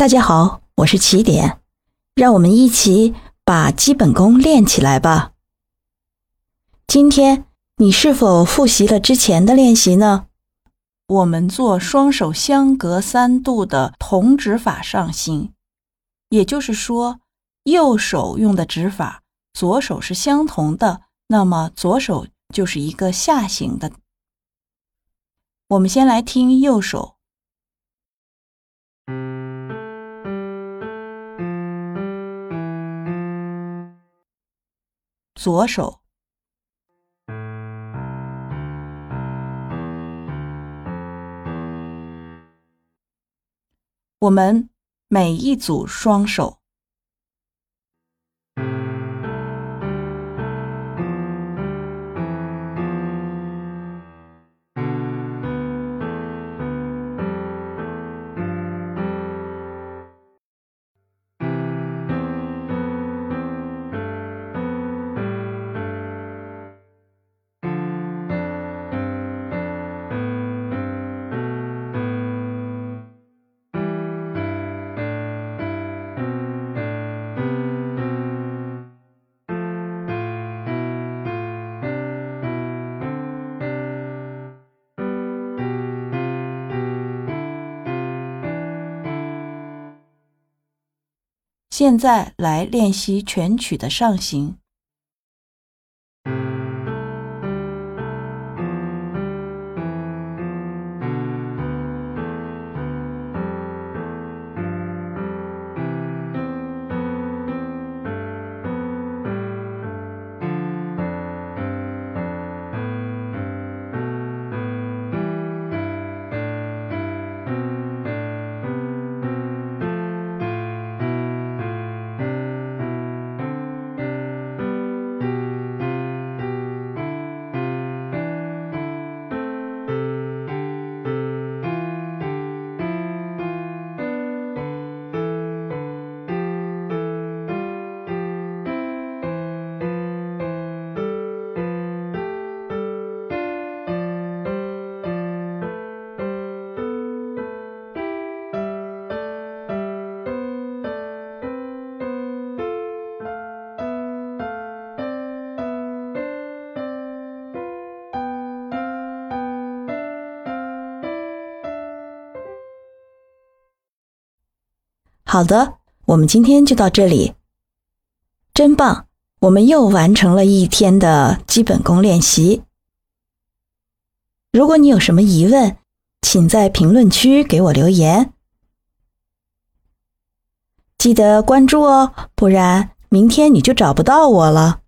大家好，我是起点，让我们一起把基本功练起来吧。今天你是否复习了之前的练习呢？我们做双手相隔三度的同指法上行，也就是说，右手用的指法，左手是相同的，那么左手就是一个下行的。我们先来听右手。左手，我们每一组双手。现在来练习全曲的上行。好的，我们今天就到这里，真棒！我们又完成了一天的基本功练习。如果你有什么疑问，请在评论区给我留言，记得关注哦，不然明天你就找不到我了。